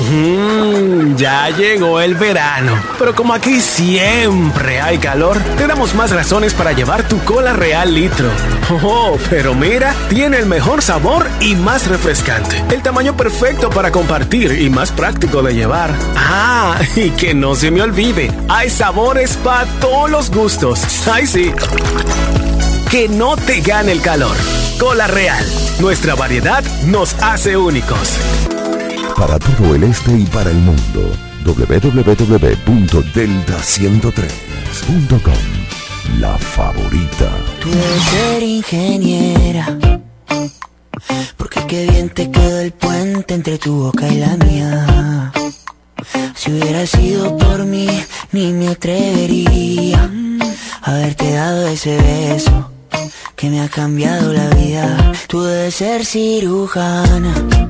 Mmm, ya llegó el verano, pero como aquí siempre hay calor, te damos más razones para llevar tu cola real litro. Oh, pero mira, tiene el mejor sabor y más refrescante. El tamaño perfecto para compartir y más práctico de llevar. Ah, y que no se me olvide, hay sabores para todos los gustos. Ay, sí. Que no te gane el calor. Cola real. Nuestra variedad nos hace únicos para todo el este y para el mundo. www.delta103.com La favorita. Tú debes ser ingeniera. Porque qué bien te queda el puente entre tu boca y la mía. Si hubiera sido por mí, ni me atrevería a haberte dado ese beso que me ha cambiado la vida. Tú debes ser cirujana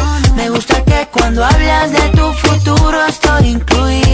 me gusta que cuando hablas de tu futuro estoy incluido.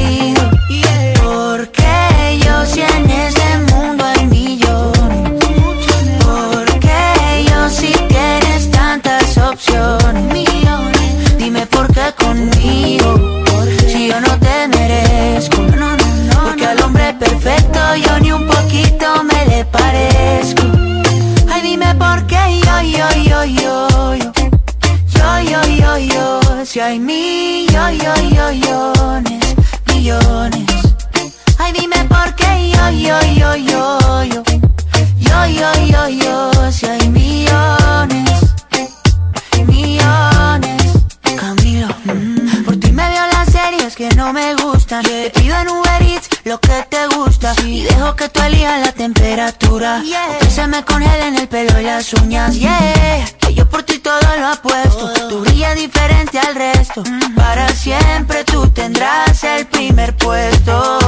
que tú elijas la temperatura. Yeah. que se me congelen el pelo y las uñas. Yeah. Que yo por ti todo lo apuesto. Oh. Tú brillas diferente al resto. Mm-hmm. Para siempre tú tendrás el primer puesto.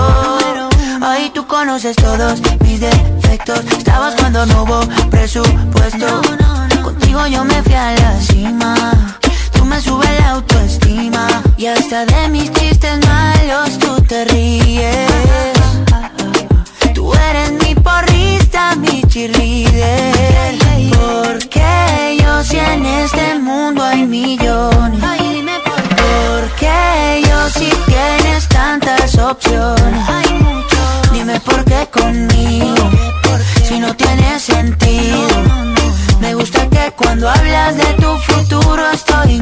Ahí tú conoces todos mis defectos. Estabas cuando no hubo presupuesto. Contigo yo me fui a la cima. Tú me subes la autoestima. Y hasta de mis chistes malos tú te ríes eres mi porrista, mi cheerleader. Porque yo si en este mundo hay millones Porque yo si tienes tantas opciones Dime por qué conmigo Si no tiene sentido. Me gusta que cuando hablas de tu futuro estoy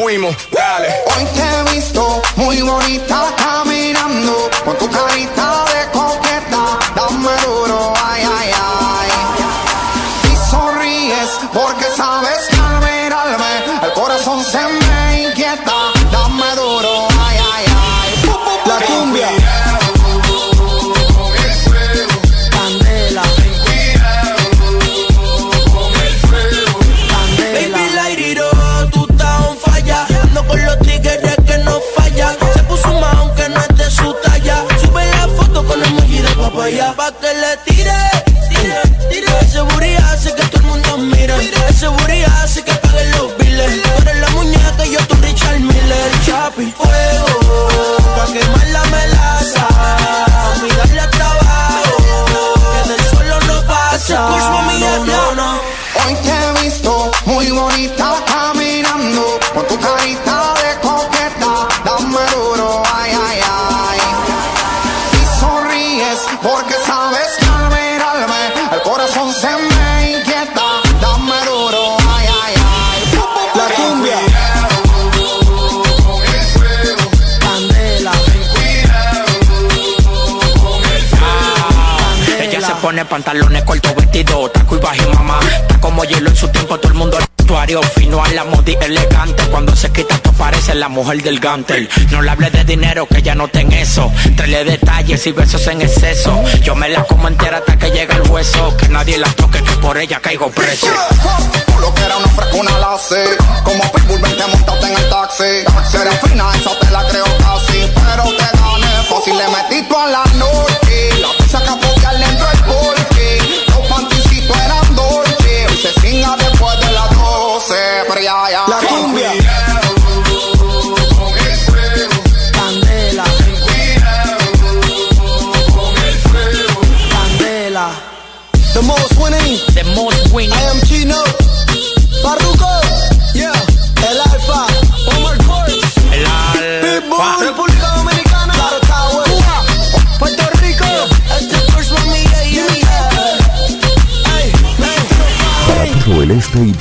fuimos, dale. Hoy te he visto muy bonita pantalones cortos, vestido, taco y bajo y mamá. Está como hielo en su tiempo, todo el mundo vestuario fino a la modi elegante. Cuando se quita esto parece la mujer del gantel. No le hable de dinero, que ya no ten eso. Trele detalles y besos en exceso. Yo me la como entera hasta que llega el hueso. Que nadie la toque, que por ella caigo preso. Tú lo que era una frescuna la sé Como Pitbull vente montate en el taxi Será fina, esa te la creo casi Pero te gané fácil, le metí tú a la noche La pizza que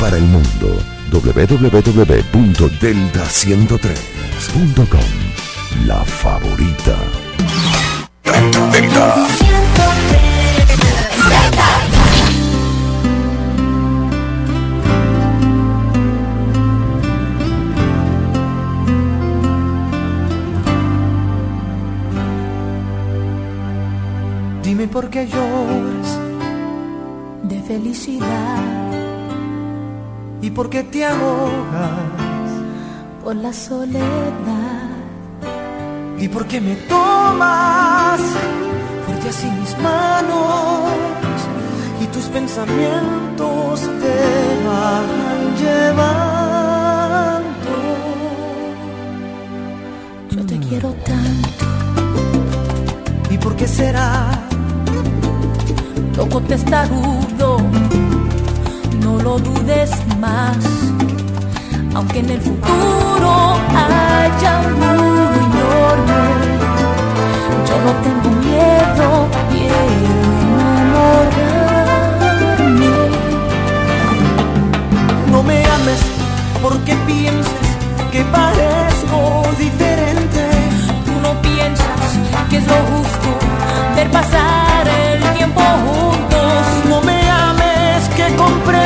para el mundo. www.delta103.com La favorita. Delta. Y por qué me tomas fuerte así mis manos y tus pensamientos te van llevando. Yo te quiero tanto, ¿Y por qué será? loco testarudo. No lo dudes más, aunque en el futuro haya un muro enorme. Yo no tengo miedo, quiero enamorarme. No me ames porque pienses que parezco diferente. Tú no piensas que es lo justo ver pasar el tiempo juntos. No me ames que comprendo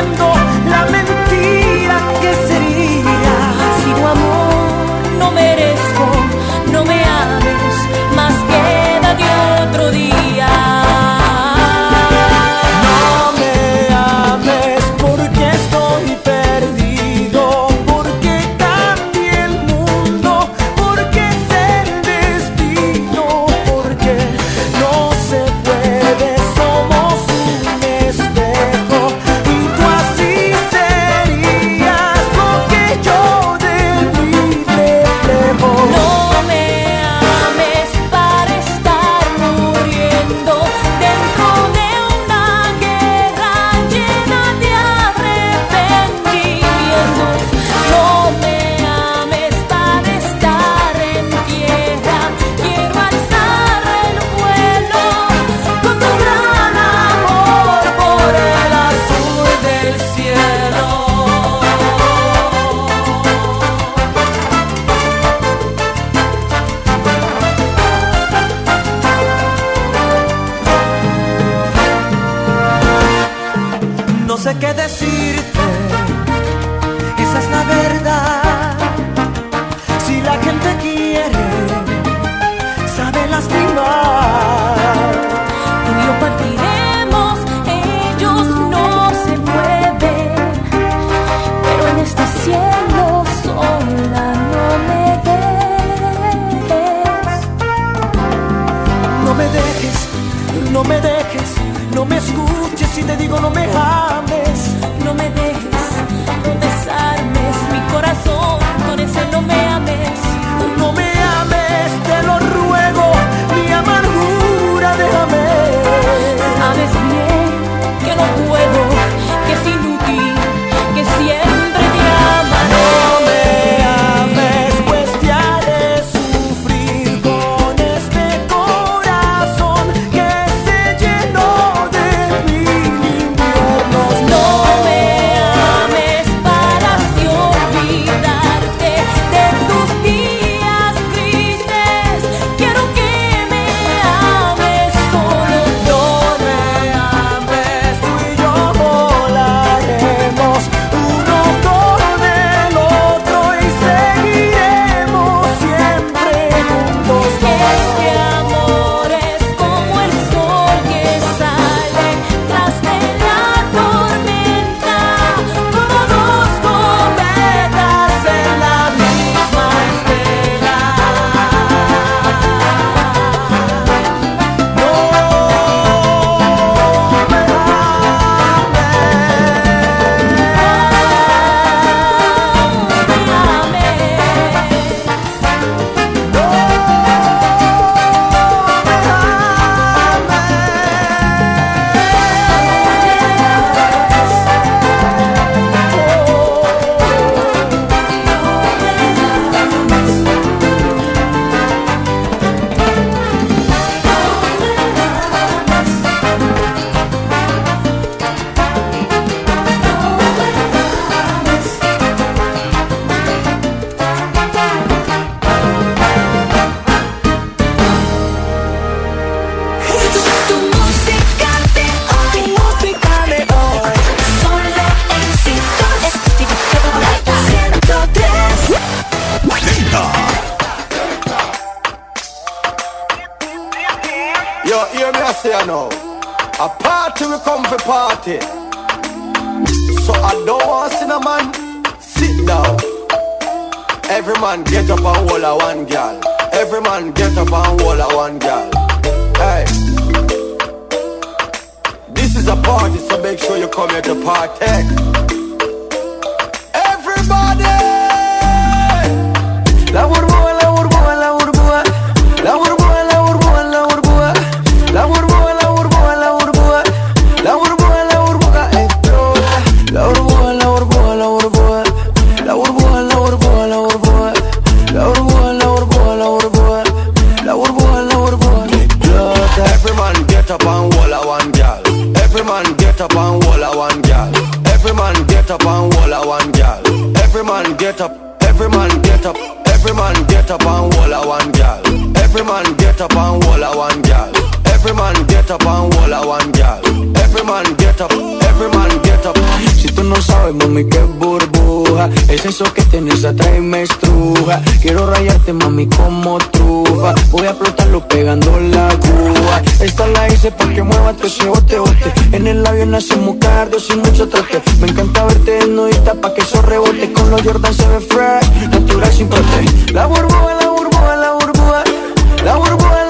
Don't want to see no man sit down. Every man get up and hold a one girl. Every man get up and hold a one girl. Hey. This is a party, so make sure you come here to partake. eso que tenés atrás me estruja. Quiero rayarte mami como trufa. Voy a explotarlo pegando la cuba Esta la hice pa' que mueva tu ese bote En el avión hacemos cardio sin mucho trote. Me encanta verte desnudita pa' que eso rebote. Con los Jordan se ve fresh, natural sin prote La burbuja, la burbuja, la burbuja. La burbuja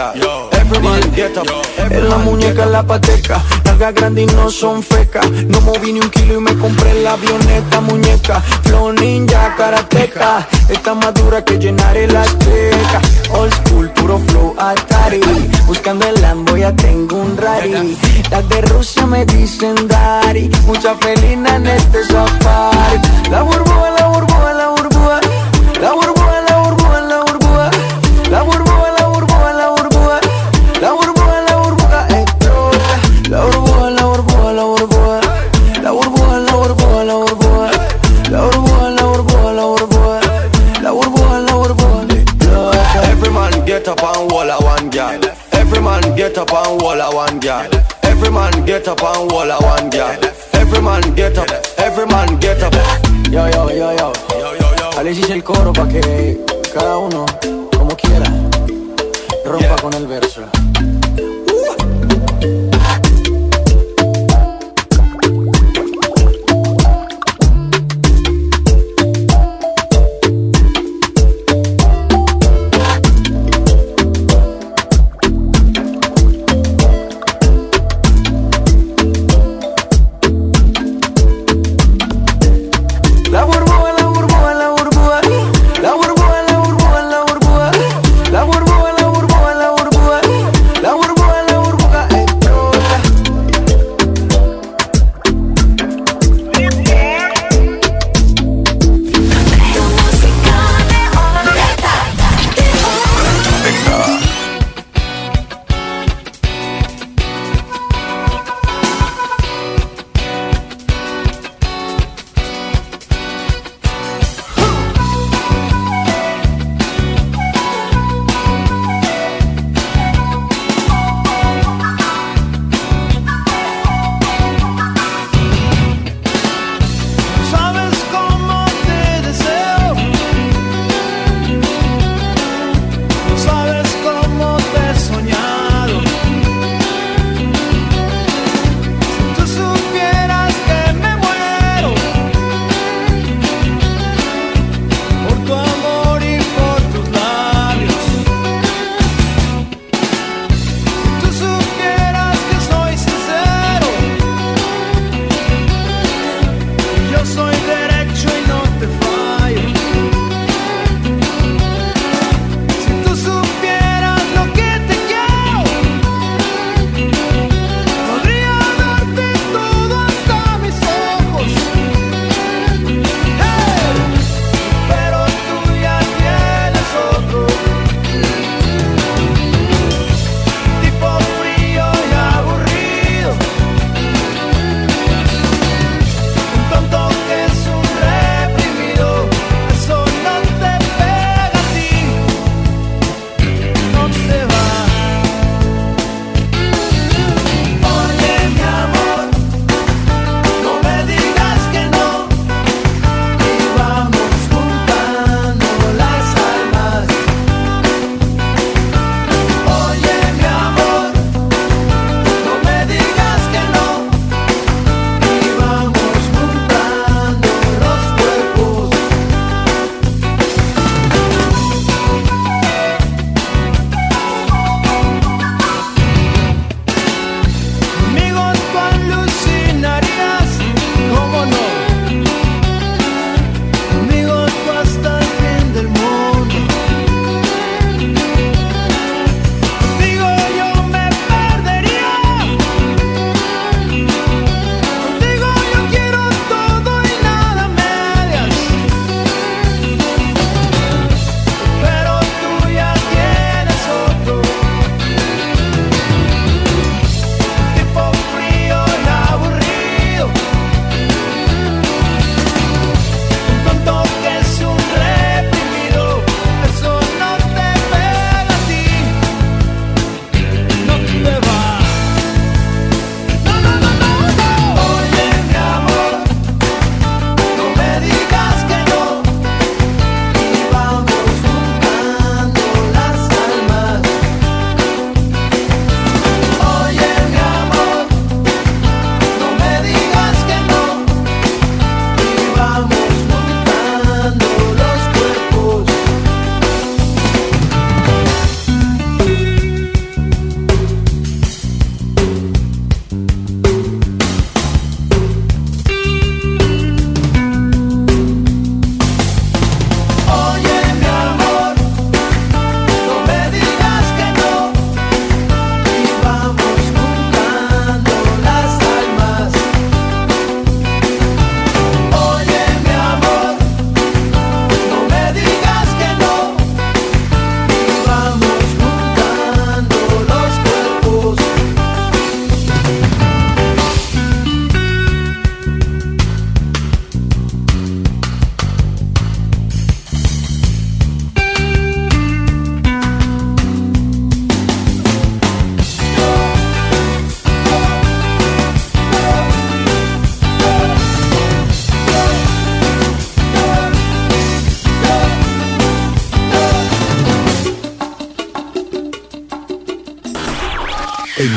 yeah, yo, Everybody get en la muñeca la pateca, larga grande y no son fecas. No moví ni un kilo y me compré la avioneta, muñeca. Flow ninja, karateca. Está más dura que llenar el azteca. Old school, puro flow, Atari. Buscando el Lambo ya tengo un rari. Las de Rusia me dicen Dari. Mucha felina en este safari. La burbuja, la burbuja, la burbuja. La burbuja les hice el coro para que cada uno, como quiera, rompa con el verso.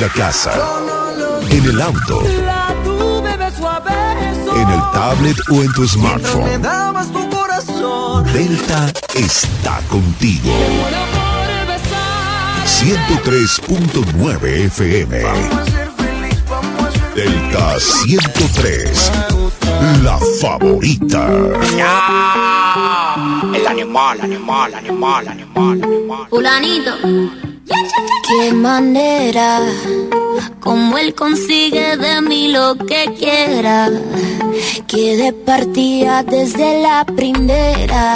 La casa. En el auto. En el tablet o en tu smartphone. Delta está contigo. Muero por besar. 103.9 FM. Delta 103. La favorita. El animal, animal, animal, animal, animal. Fulanito. Qué manera, como él consigue de mí lo que quiera. Que de partida desde la primera.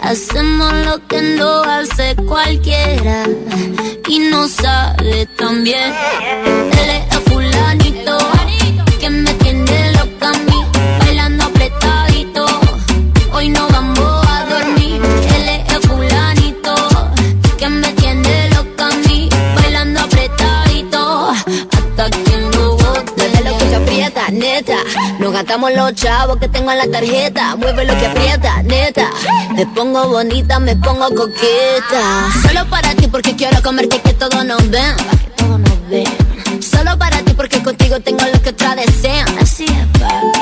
Hacemos lo que no hace cualquiera. Y no sale tan bien. Él es el fulanito, Nos gastamos los chavos que tengo en la tarjeta. Mueve lo que aprieta, neta. Me pongo bonita, me pongo coqueta. Solo para ti porque quiero comerte que todos nos ven. Que todos nos ven. Solo para ti porque contigo tengo lo que otras desean. Así es.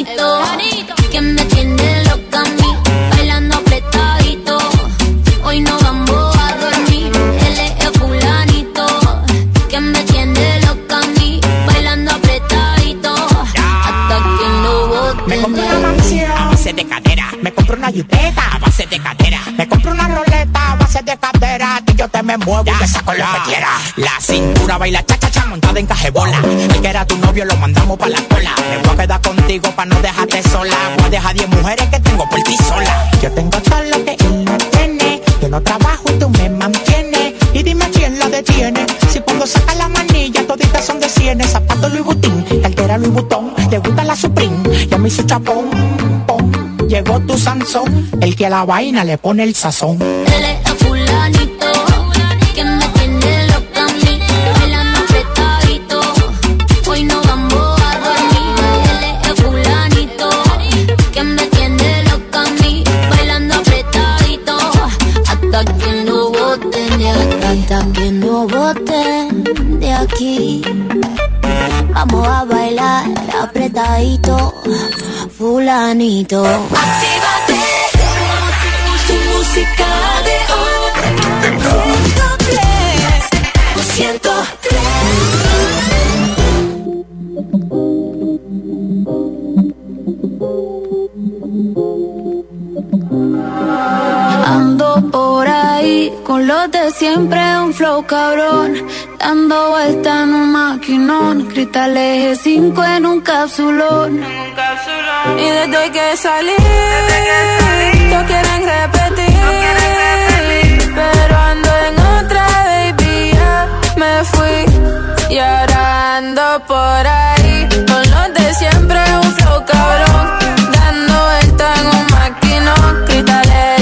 Fulanito que me tiene loca a mí, bailando apretadito. Hoy no vamos a dormir. Él es el fulanito que me tiene loca a mí, bailando apretadito. Hasta que no bote. Me compro una mansión a base de cadera. Me compro una jipeta a base de cadera. Me compro una roleta a base de cadera. Yo te me muevo y te saco lo que quiera. La cintura baila cha cha cha montada en cajebola. El que era tu novio lo mandamos pa' la cola. Me voy a quedar contigo pa' no dejarte sola. Voy a dejar 10 mujeres que tengo por ti sola. Yo tengo todo lo que él no tiene. Yo no trabajo y tú me mantienes. Y dime quién lo detiene. Si cuando saca la manilla toditas son de cienes. Zapato Louis Vuitton, cartera Louis Vuitton. Le gusta la Supreme y a mí su chapón. pom. Llegó tu Sansón, el que a la vaina le pone el sazón. Él es el fulanito apretadito, fulanito. Actívate tu música de hoy. 103. 103. Ando por ahí con los de siempre, un flow cabrón. Dando vuelta en un maquinón, cristal eje 5 en un capsulón. Y desde que salí, todos quieren repetir. Pero ando en otra, baby, me fui. Y ahora ando por ahí, con los de siempre, un flow cabrón. Dando vuelta en un maquinón, cristales 5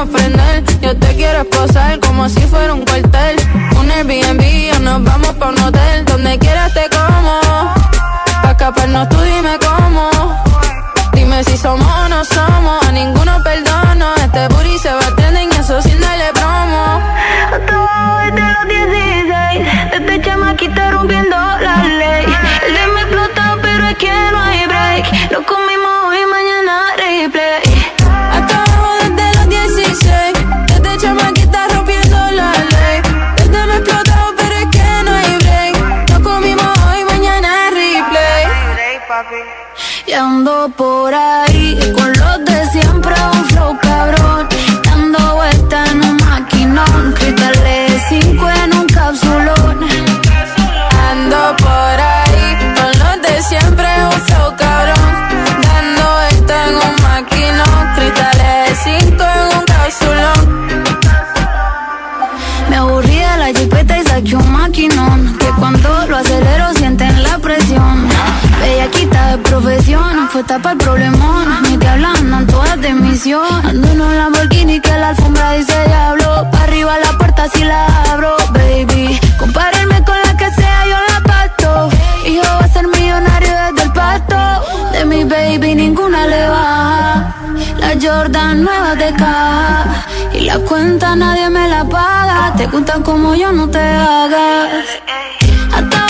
Yo te quiero esposar como si fuera un cuartel. Un Airbnb o nos vamos pa' un hotel. Donde quieras te como. Pa' escaparnos tú dime cómo. Dime si somos o no somos. Puesta para el problemón. Ni te hablan, todas de misión. Ando en un Lamborghini que la alfombra dice diablo. Pa' arriba la puerta si la abro, baby. Compárenme con la que sea, yo la pasto. Hijo va a ser millonario desde el pasto. De mi baby ninguna le baja. La Jordan nueva de caja. Y la cuenta nadie me la paga. Te gustan como yo, no te hagas. Hasta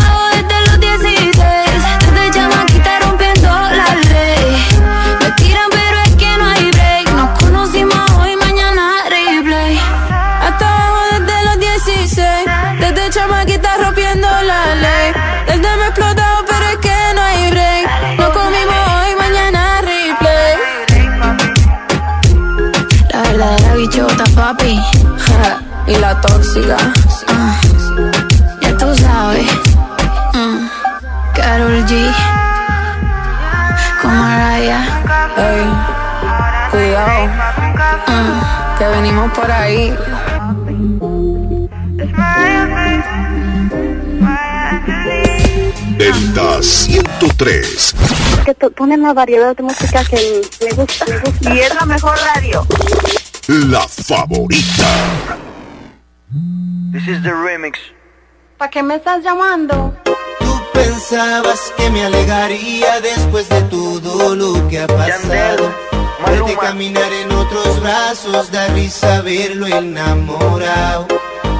papi. Ja, y la tóxica. Ah, ya tú sabes. Mm, Karol G. Con Mariah. Ey, cuidado, Mm, que venimos por ahí. Delta 103. que tú pones una variedad de música que me gusta, me gusta. Y es la mejor radio. La favorita. This is the remix. ¿Para qué me estás llamando? Tú pensabas que me alegaría después de todo lo que ha pasado. Verte caminar en otros brazos, da risa verlo enamorado.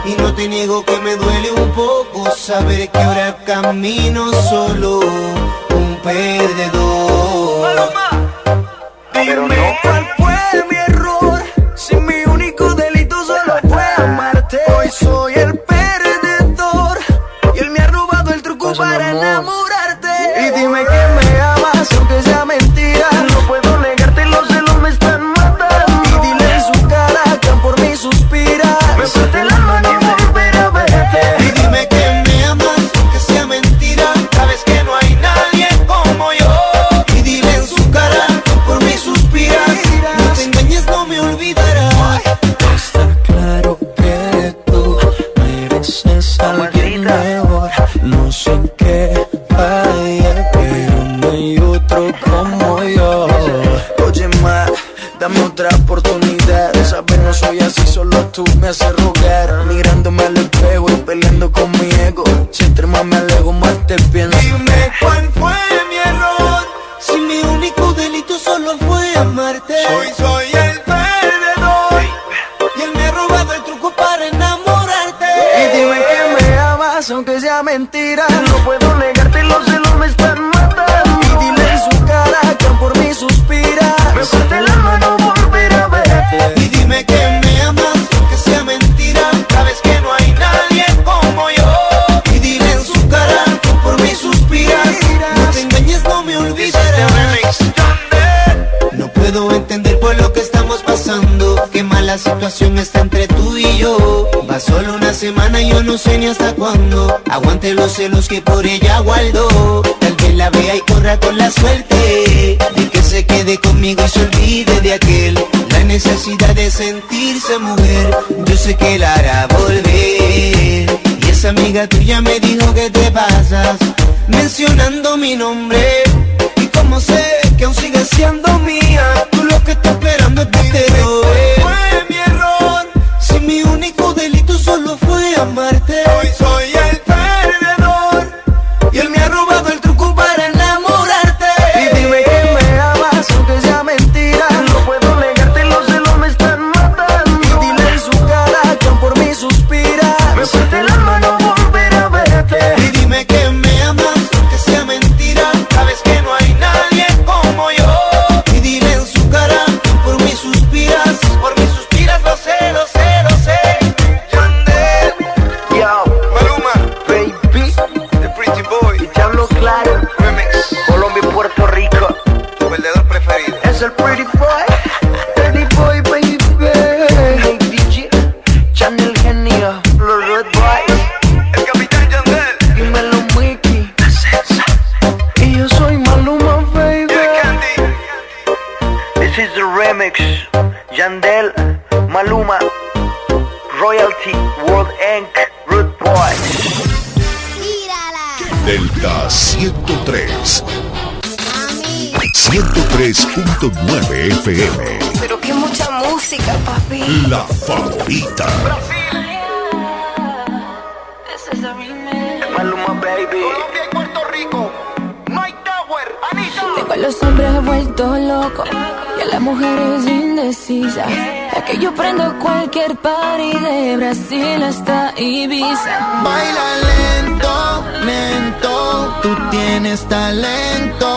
Y no te niego que me duele un poco saber que ahora camino solo, un perdedor. Dime cuál fue aunque sea mentira. No puedo negarte, los celos me están matando. Y dile en su cara que por mí suspira. Me parte el alma no volver a verte. Y dime que me amas, aunque sea mentira. Sabes que no hay nadie como yo. Y dile en su cara que por mí suspiras. No te engañes, no me olvidarás. No puedo entender por lo que estamos pasando. Qué mala situación está solo una semana yo no sé ni hasta cuándo. Aguante los celos que por ella guardo. Tal vez la vea y corra con la suerte. De que se quede conmigo y se olvide de aquel. La necesidad de sentirse mujer. Yo sé que la hará volver. Y esa amiga tuya me dijo que te pasas. Mencionando mi nombre. Y como sé que aún sigues siendo mía, solo Party World Inc. Root Boy. Delta 103. Mami. 103.9 FM. Pero qué mucha música, papi. La favorita. Brasil. This is the remix. Colombia y Puerto Rico. Mike Tower. Anita. Tengo a los hombres vueltos locos y a las mujeres indecisas. La que yo prendo cualquier party de Brasil hasta Ibiza. Baila lento, lento, tú tienes talento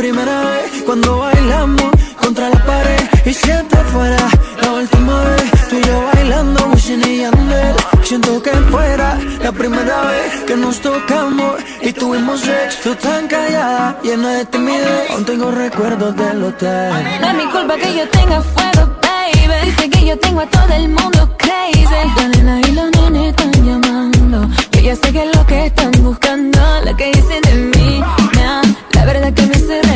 primera vez cuando bailamos contra la pared. Y siente fuera la última vez tú y yo bailando Wisin y Yandel siento que fuera la primera vez que nos tocamos y tuvimos sexo tan callada llena de timidez. Aún tengo recuerdos del hotel. No es mi culpa que yo tenga fuego baby. Dice que yo tengo a todo el mundo crazy. La nena y los nenes están llamando. Yo ya sé que es lo que están buscando lo que dicen de mí. La verdad que me cerré.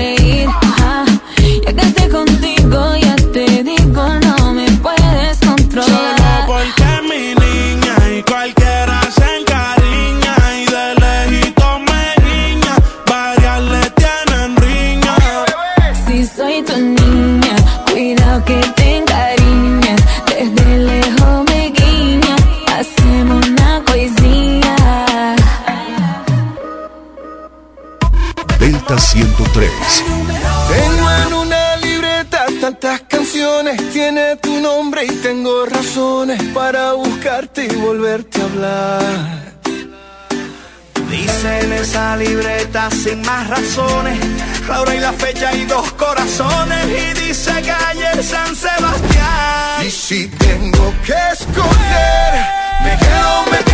más razones. La hora y la fecha y dos corazones. Y dice calle San Sebastián. Y si tengo que escoger, me quedo, me.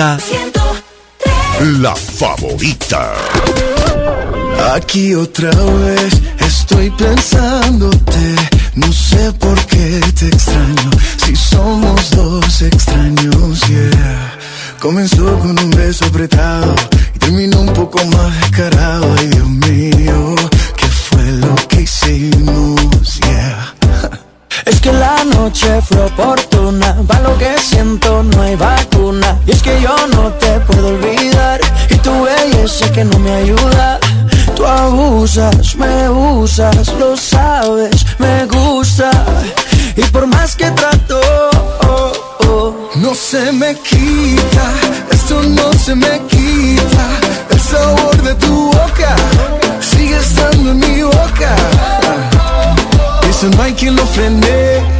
favorita. La favorita. Aquí otra vez estoy pensándote. No sé por qué te extraño. Si somos dos extraños, yeah. Comenzó con un beso apretado y terminó un poco más descarado. Ay, Dios mío, ¿qué fue lo que hicimos? Yeah. Es que la noche fue por para lo que siento no hay vacuna. Y es que yo no te puedo olvidar, y tu belleza que no me ayuda. Tú abusas, me usas, lo sabes, me gusta. Y por más que trato, oh, oh, No se me quita, esto no se me quita, el sabor de tu boca sigue estando en mi boca. Eso no hay quien lo frene,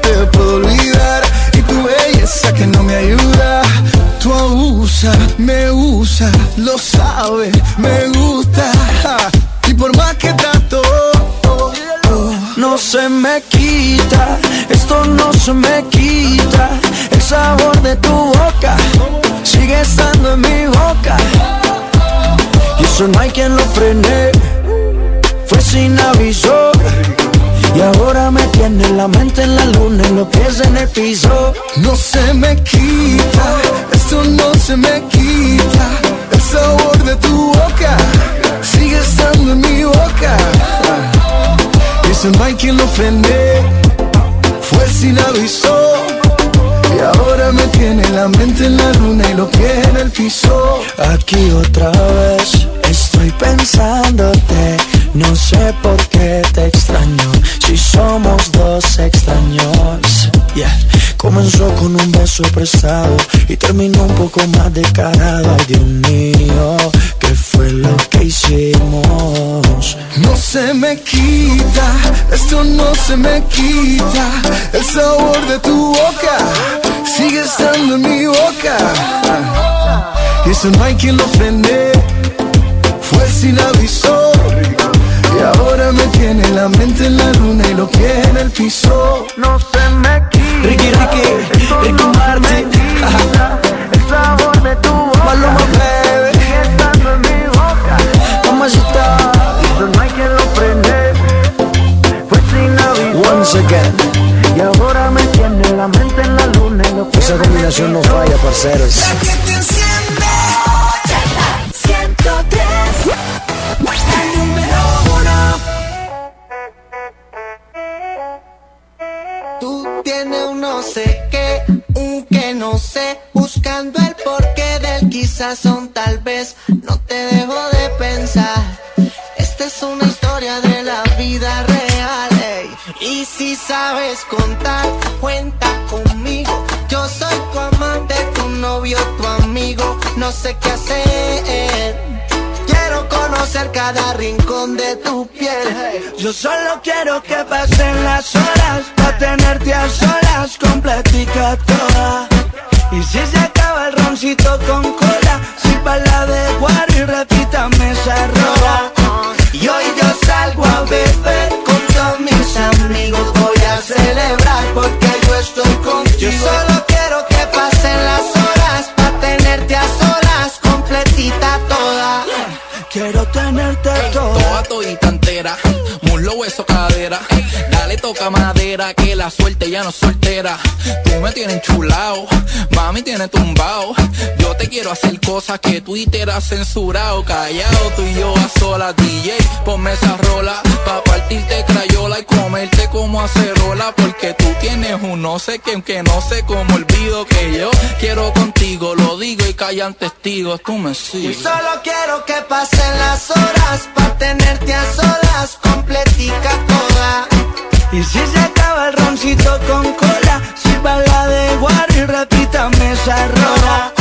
y tu belleza que no me ayuda. Tú abusas, me usas, lo sabes, me gusta. Y por más que trato, no se me quita, esto no se me quita. El sabor de tu boca sigue estando en mi boca. Y eso no hay quien lo frene, fue sin aviso. Y ahora me tiene la mente en la luna y los pies en el piso. no se me quita, esto no se me quita. El sabor de tu boca sigue estando en mi boca. Y eso no quien lo frene, fue sin aviso. Y ahora me tiene la mente en la luna y los pies en el piso. Aquí otra vez estoy pensándote. No sé por qué Comenzó con un beso prestado y terminó un poco más descarado. Ay, Dios mío, ¿qué fue lo que hicimos? No se me quita, esto no se me quita. El sabor de tu boca sigue estando en mi boca. Y eso no hay quien lo frene, fue sin aviso. Y ahora me tiene la mente en la luna y lo que en el piso. No se me quita. Ricky, Ricky, Ricky Martin. El sabor de tu boca. Maluma, baby. Sigue estando en mi boca. Mamacita. Eso no hay quien lo frene, fue sin aviso. Once again. Y ahora me tiene la mente en la luna y lo que Esa combinación no falla, parceros. No sé qué, un que no sé, buscando el porqué del quizás son tal vez, no te dejo de pensar. Esta es una historia de la vida real, y si sabes contar, cuenta conmigo. Yo soy tu amante, tu novio, tu amigo, no sé qué hacer. Quiero conocer cada rincón de tu piel. Yo solo quiero que pasen las horas Pa' tenerte a solas Y si se acaba el roncito con cola Si pa' la de guaro y rola Y hoy yo muslo, hueso, cadera. Dale, toca madera, que la suerte ya no soltera. Tú me tienes chulao, mami tiene tumbao. Yo te quiero hacer cosas que Twitter ha censurado. Callado, tú y yo a solas, DJ. Ponme esa rola, pa' partirte crayola y comerte como acerola. Porque tú tienes un no sé qué, que no sé cómo olvido que yo quiero contigo. Lo digo y callan testigos, tú me Y sigues. solo quiero que pasen las horas para tenerte a solas, completica toda. Y si se acaba el roncito con cola Sirva la de guaro y repítame esa rola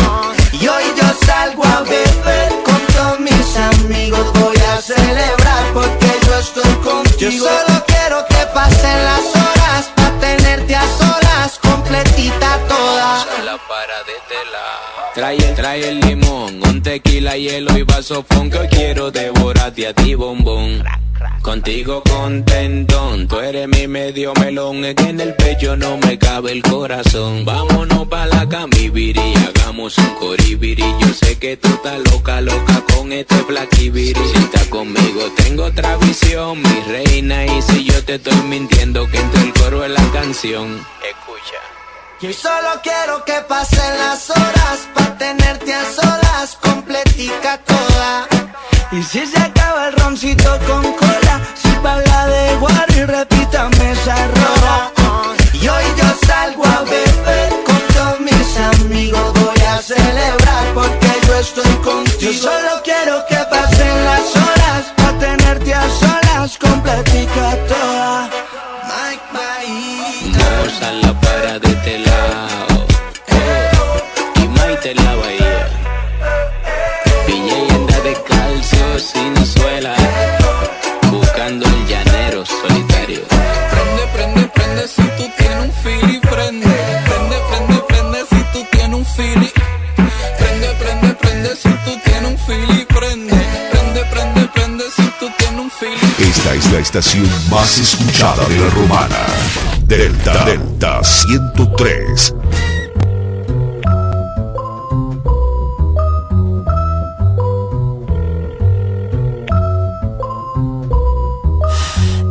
Y hoy yo salgo a beber con todos mis amigos. Voy a celebrar porque yo estoy contigo. Yo solo quiero que pasen las horas para tenerte a solas, completita toda. Trae, trae el limón, un tequila, hielo y vaso que hoy quiero devorarte a ti, bombón. Contigo contentón, tú eres mi medio melón, es que en el pecho no me cabe el corazón. Vámonos pa' la camibiri, hagamos un coribiri. Yo sé que tú estás loca, loca con este flaquibiri. Si estás conmigo, tengo otra visión, mi reina. Y si yo te estoy mintiendo, que entre el coro es la canción. Y solo quiero que pasen las horas para tenerte a solas, completica toda. Y si se acaba el roncito con cola Sirva la de guaro y repítame esa rola Y hoy yo salgo a beber con todos mis amigos. Voy a celebrar porque yo estoy contigo. Yo solo quiero que pasen las horas Pa' tenerte a solas completica toda estación más escuchada de la romana. Delta Delta 103.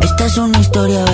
Esta es una historia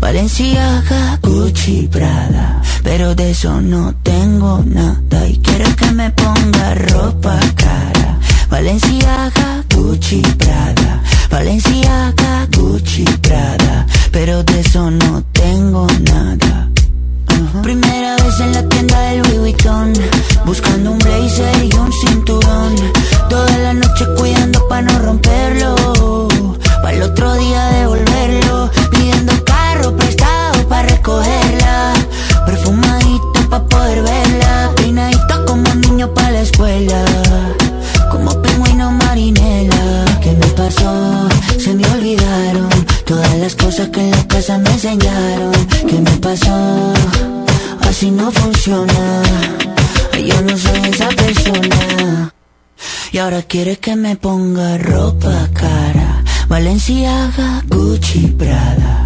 Valenciaga, Gucci, Prada, pero de eso no tengo nada y quiero que me ponga ropa cara. Valenciaga, Gucci, Prada, Valenciaga, Gucci, Prada, pero de eso no tengo nada. Primera vez en la tienda del Louis Vuitton Buscando un blazer y un cinturón. Toda la noche cuidando pa' no romperlo. Pa' el otro día devolverlo Pidiendo carro prestado pa' recogerla. Perfumadito pa' poder verla. Peinadito como niño pa' la escuela. Como pingüino marinela. ¿Qué me pasó? Se me olvidaron Todas las cosas que en la casa me enseñaron. ¿Qué me pasó? Así no funciona. Yo no soy esa persona. Y ahora quiere que me ponga ropa cara. Valenciaga, Gucci, Prada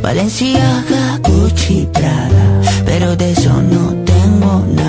Valenciaga, Gucci, Prada Pero de eso no tengo nada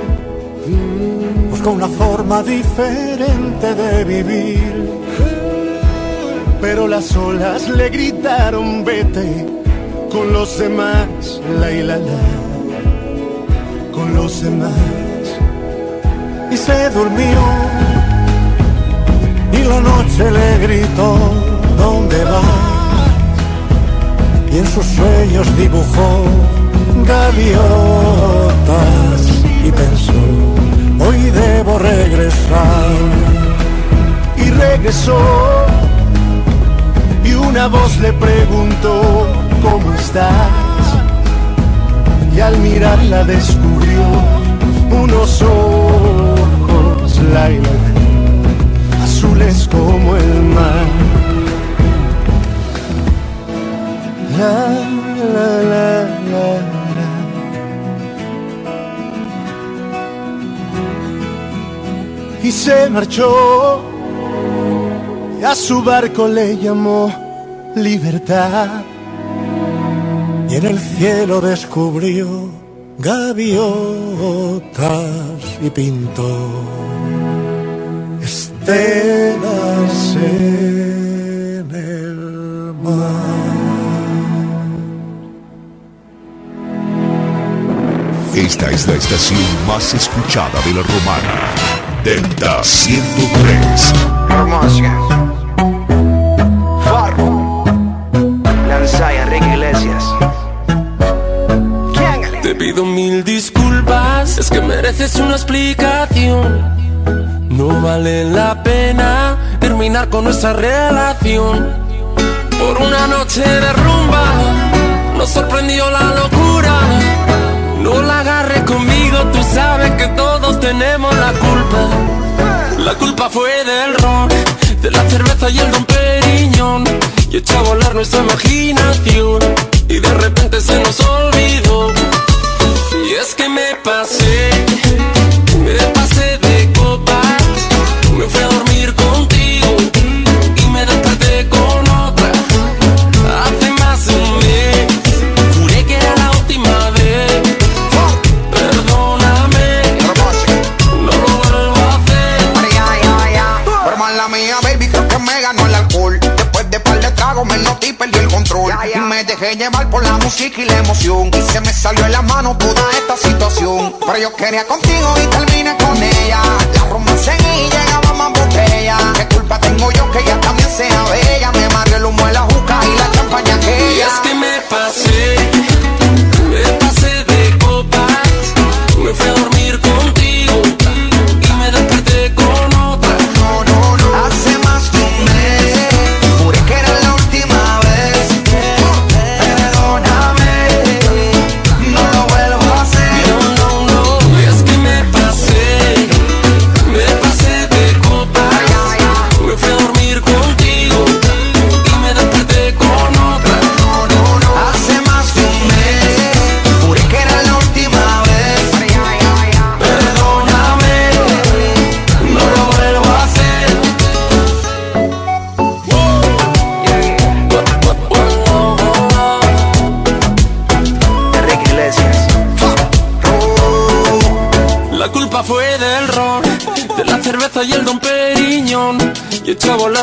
buscó una forma diferente de vivir. Pero las olas le gritaron vete con los demás, la y la la, con los demás. Y se durmió y la noche le gritó, ¿dónde vas? Y en sus sueños dibujó gaviotas y pensó, hoy debo regresar. Y regresó y una voz le preguntó, ¿cómo estás? Y al mirarla descubrió unos ojos, la, la, la, azules como el mar. La, la, la, la, Y se marchó y a su barco le llamó libertad y en el cielo descubrió gaviotas y pintó estelas en el mar. Esta es la estación más escuchada de la romana. Delta 103. Promoción. Farro. Lanzaya, Enrique Iglesias. Te pido mil disculpas, es que mereces una explicación. No vale la pena terminar con nuestra relación. Por una noche de rumba, nos sorprendió la sabes que todos tenemos la culpa. La culpa fue del ron, de la cerveza y el don Periñón. Y echó a volar nuestra imaginación. Y de repente se nos olvidó. Y es que me pasé, dejé llevar por la música y la emoción. Y se me salió en la mano toda esta situación. Pero yo quería contigo y terminé con ella. La seguí y llegaba más botella. ¿Qué culpa tengo yo que ella también sea bella? Me mareó el humo de la juca y la champaña Y aquella. es que me pasé, me pasé de copas. Me fui a dormir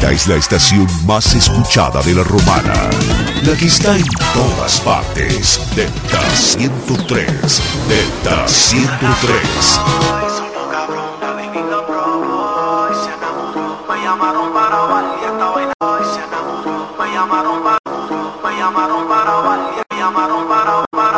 Esta es la estación más escuchada de la romana. La que está en todas partes. Delta 103. Delta 103.